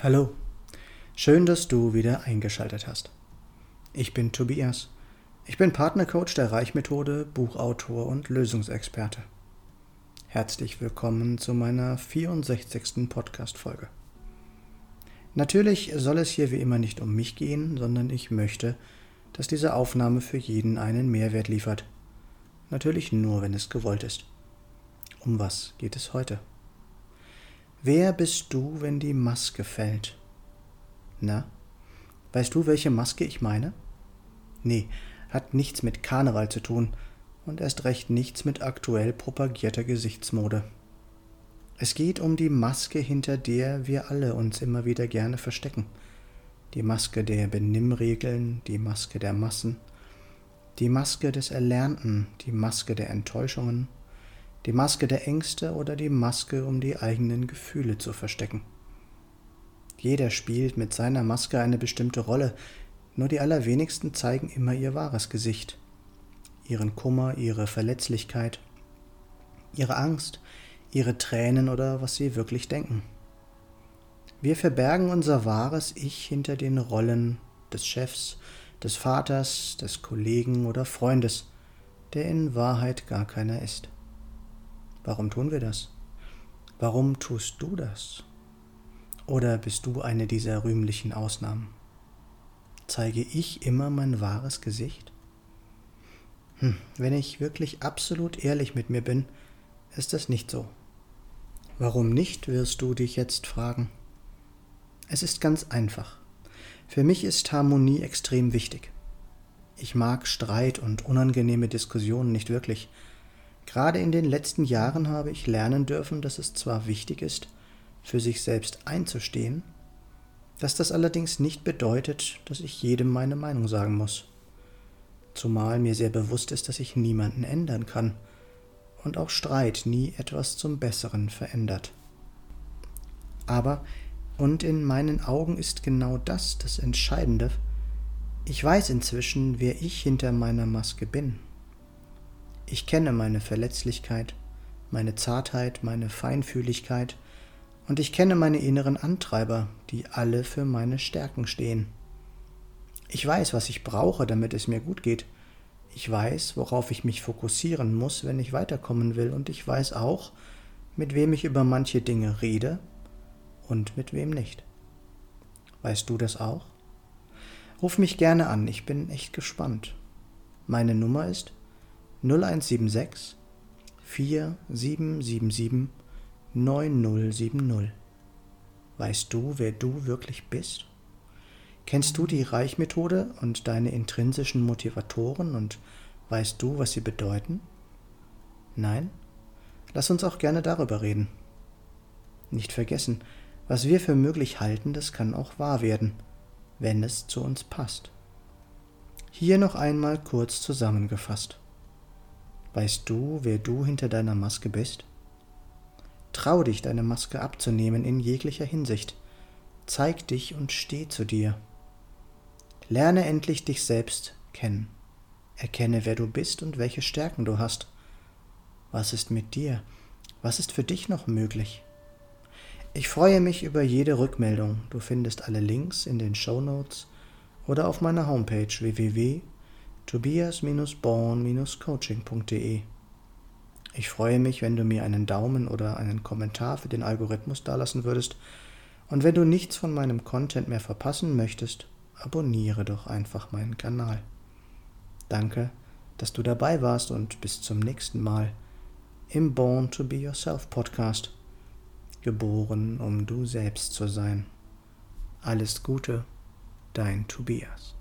Hallo, schön, dass du wieder eingeschaltet hast. Ich bin Tobias. Ich bin Partnercoach der Reichmethode, Buchautor und Lösungsexperte. Herzlich willkommen zu meiner 64. Podcast-Folge. Natürlich soll es hier wie immer nicht um mich gehen, sondern ich möchte, dass diese Aufnahme für jeden einen Mehrwert liefert. Natürlich nur, wenn es gewollt ist. Um was geht es heute? Wer bist du, wenn die Maske fällt? Na, weißt du, welche Maske ich meine? Nee, hat nichts mit Karneval zu tun und erst recht nichts mit aktuell propagierter Gesichtsmode. Es geht um die Maske, hinter der wir alle uns immer wieder gerne verstecken. Die Maske der Benimmregeln, die Maske der Massen, die Maske des Erlernten, die Maske der Enttäuschungen, die Maske der Ängste oder die Maske, um die eigenen Gefühle zu verstecken. Jeder spielt mit seiner Maske eine bestimmte Rolle, nur die allerwenigsten zeigen immer ihr wahres Gesicht, ihren Kummer, ihre Verletzlichkeit, ihre Angst, ihre Tränen oder was sie wirklich denken. Wir verbergen unser wahres Ich hinter den Rollen des Chefs, des Vaters, des Kollegen oder Freundes, der in Wahrheit gar keiner ist. Warum tun wir das? Warum tust du das? Oder bist du eine dieser rühmlichen Ausnahmen? Zeige ich immer mein wahres Gesicht? Hm, wenn ich wirklich absolut ehrlich mit mir bin, ist das nicht so. Warum nicht, wirst du dich jetzt fragen. Es ist ganz einfach. Für mich ist Harmonie extrem wichtig. Ich mag Streit und unangenehme Diskussionen nicht wirklich, Gerade in den letzten Jahren habe ich lernen dürfen, dass es zwar wichtig ist, für sich selbst einzustehen, dass das allerdings nicht bedeutet, dass ich jedem meine Meinung sagen muss. Zumal mir sehr bewusst ist, dass ich niemanden ändern kann und auch Streit nie etwas zum Besseren verändert. Aber, und in meinen Augen ist genau das das Entscheidende, ich weiß inzwischen, wer ich hinter meiner Maske bin. Ich kenne meine Verletzlichkeit, meine Zartheit, meine Feinfühligkeit und ich kenne meine inneren Antreiber, die alle für meine Stärken stehen. Ich weiß, was ich brauche, damit es mir gut geht. Ich weiß, worauf ich mich fokussieren muss, wenn ich weiterkommen will, und ich weiß auch, mit wem ich über manche Dinge rede und mit wem nicht. Weißt du das auch? Ruf mich gerne an, ich bin echt gespannt. Meine Nummer ist 0176 4777 9070. Weißt du, wer du wirklich bist? Kennst du die Reichmethode und deine intrinsischen Motivatoren und weißt du, was sie bedeuten? Nein? Lass uns auch gerne darüber reden. Nicht vergessen, was wir für möglich halten, das kann auch wahr werden, wenn es zu uns passt. Hier noch einmal kurz zusammengefasst. Weißt du, wer du hinter deiner Maske bist? Trau dich, deine Maske abzunehmen in jeglicher Hinsicht. Zeig dich und steh zu dir. Lerne endlich dich selbst kennen. Erkenne, wer du bist und welche Stärken du hast. Was ist mit dir? Was ist für dich noch möglich? Ich freue mich über jede Rückmeldung. Du findest alle Links in den Show Notes oder auf meiner Homepage www tobias-born-coaching.de. Ich freue mich, wenn du mir einen Daumen oder einen Kommentar für den Algorithmus dalassen würdest. Und wenn du nichts von meinem Content mehr verpassen möchtest, abonniere doch einfach meinen Kanal. Danke, dass du dabei warst und bis zum nächsten Mal im Born to Be Yourself Podcast. Geboren, um du selbst zu sein. Alles Gute, dein Tobias.